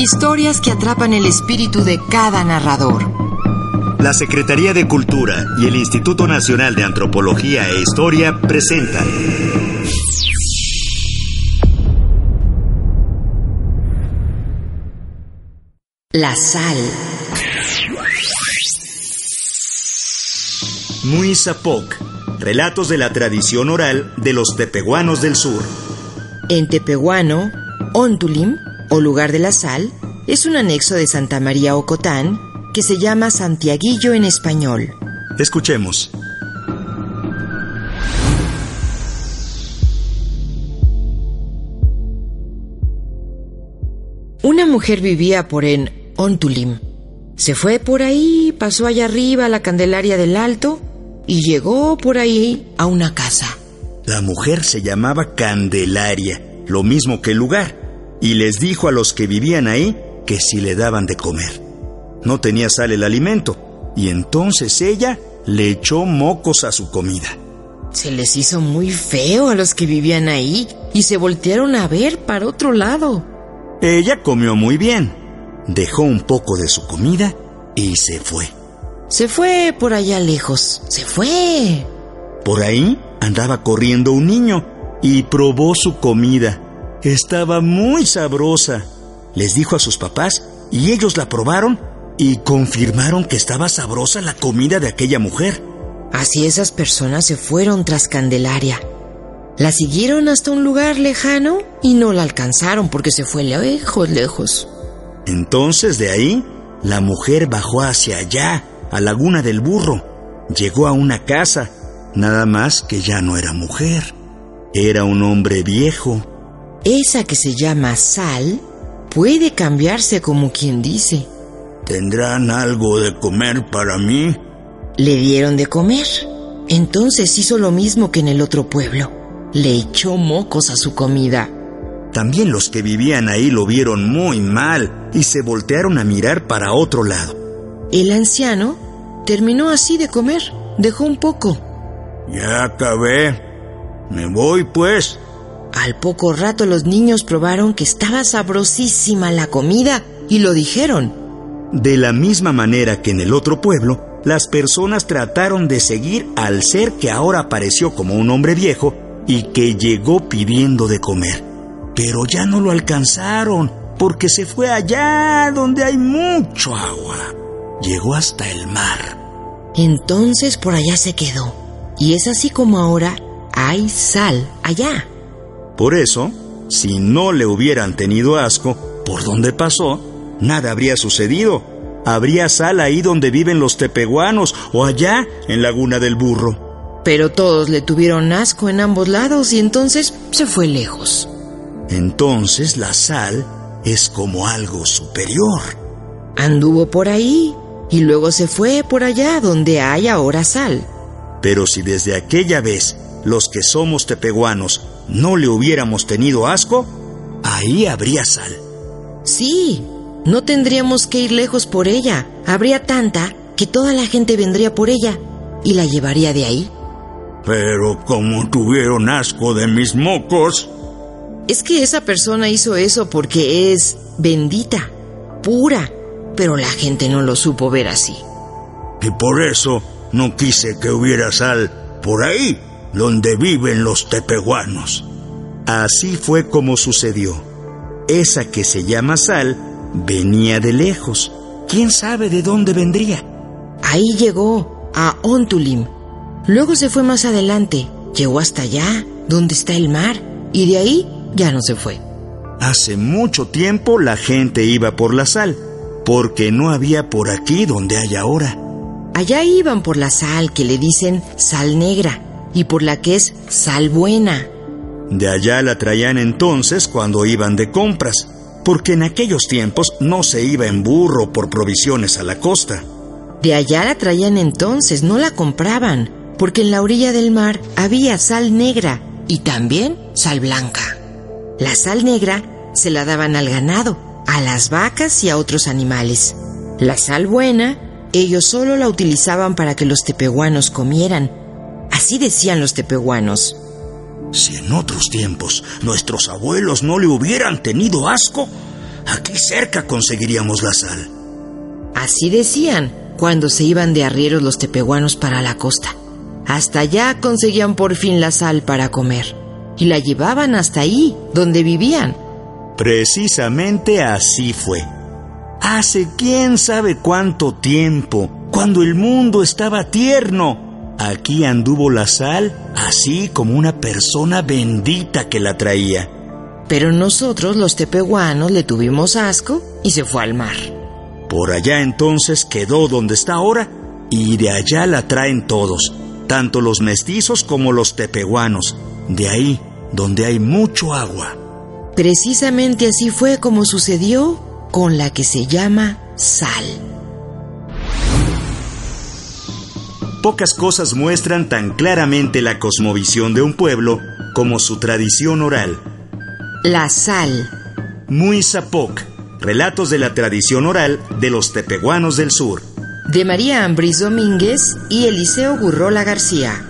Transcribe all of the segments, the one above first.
Historias que atrapan el espíritu de cada narrador. La Secretaría de Cultura y el Instituto Nacional de Antropología e Historia presentan La sal. Muizapoc, relatos de la tradición oral de los tepehuanos del sur. En tepehuano, Ontulim, o lugar de la sal, es un anexo de Santa María Ocotán que se llama Santiaguillo en español. Escuchemos. Una mujer vivía por en Ontulim. Se fue por ahí, pasó allá arriba a la Candelaria del Alto y llegó por ahí a una casa. La mujer se llamaba Candelaria, lo mismo que el lugar, y les dijo a los que vivían ahí que si le daban de comer. No tenía sal el alimento, y entonces ella le echó mocos a su comida. Se les hizo muy feo a los que vivían ahí y se voltearon a ver para otro lado. Ella comió muy bien, dejó un poco de su comida y se fue. Se fue por allá lejos, se fue. Por ahí andaba corriendo un niño y probó su comida. Estaba muy sabrosa. Les dijo a sus papás y ellos la probaron y confirmaron que estaba sabrosa la comida de aquella mujer. Así esas personas se fueron tras Candelaria. La siguieron hasta un lugar lejano y no la alcanzaron porque se fue lejos, lejos. Entonces de ahí, la mujer bajó hacia allá, a Laguna del Burro. Llegó a una casa, nada más que ya no era mujer. Era un hombre viejo. Esa que se llama sal puede cambiarse como quien dice. ¿Tendrán algo de comer para mí? Le dieron de comer. Entonces hizo lo mismo que en el otro pueblo. Le echó mocos a su comida. También los que vivían ahí lo vieron muy mal y se voltearon a mirar para otro lado. El anciano terminó así de comer. Dejó un poco. Ya acabé. Me voy pues. Al poco rato los niños probaron que estaba sabrosísima la comida y lo dijeron. De la misma manera que en el otro pueblo, las personas trataron de seguir al ser que ahora apareció como un hombre viejo y que llegó pidiendo de comer. Pero ya no lo alcanzaron porque se fue allá donde hay mucho agua. Llegó hasta el mar. Entonces por allá se quedó. Y es así como ahora hay sal allá. Por eso, si no le hubieran tenido asco por donde pasó, nada habría sucedido. Habría sal ahí donde viven los tepehuanos o allá en Laguna del Burro. Pero todos le tuvieron asco en ambos lados y entonces se fue lejos. Entonces la sal es como algo superior. Anduvo por ahí y luego se fue por allá donde hay ahora sal. Pero si desde aquella vez los que somos tepehuanos no le hubiéramos tenido asco, ahí habría sal. Sí, no tendríamos que ir lejos por ella. Habría tanta que toda la gente vendría por ella y la llevaría de ahí. Pero como tuvieron asco de mis mocos. Es que esa persona hizo eso porque es bendita, pura, pero la gente no lo supo ver así. Y por eso no quise que hubiera sal por ahí donde viven los tepehuanos. Así fue como sucedió. Esa que se llama sal venía de lejos. ¿Quién sabe de dónde vendría? Ahí llegó, a Ontulim. Luego se fue más adelante. Llegó hasta allá, donde está el mar, y de ahí ya no se fue. Hace mucho tiempo la gente iba por la sal, porque no había por aquí donde hay ahora. Allá iban por la sal que le dicen sal negra y por la que es sal buena. De allá la traían entonces cuando iban de compras, porque en aquellos tiempos no se iba en burro por provisiones a la costa. De allá la traían entonces, no la compraban, porque en la orilla del mar había sal negra y también sal blanca. La sal negra se la daban al ganado, a las vacas y a otros animales. La sal buena, ellos solo la utilizaban para que los tepehuanos comieran. Así decían los tepehuanos. Si en otros tiempos nuestros abuelos no le hubieran tenido asco, aquí cerca conseguiríamos la sal. Así decían cuando se iban de arrieros los tepehuanos para la costa. Hasta allá conseguían por fin la sal para comer y la llevaban hasta ahí, donde vivían. Precisamente así fue. Hace quién sabe cuánto tiempo, cuando el mundo estaba tierno, Aquí anduvo la sal, así como una persona bendita que la traía. Pero nosotros los tepehuanos le tuvimos asco y se fue al mar. Por allá entonces quedó donde está ahora y de allá la traen todos, tanto los mestizos como los tepehuanos, de ahí donde hay mucho agua. Precisamente así fue como sucedió con la que se llama sal. Pocas cosas muestran tan claramente la cosmovisión de un pueblo como su tradición oral. La sal. Muy Zapoc, relatos de la tradición oral de los tepehuanos del sur. De María Ambris Domínguez y Eliseo Gurrola García.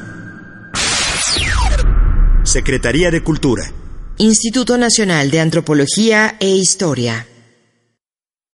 Secretaría de Cultura. Instituto Nacional de Antropología e Historia.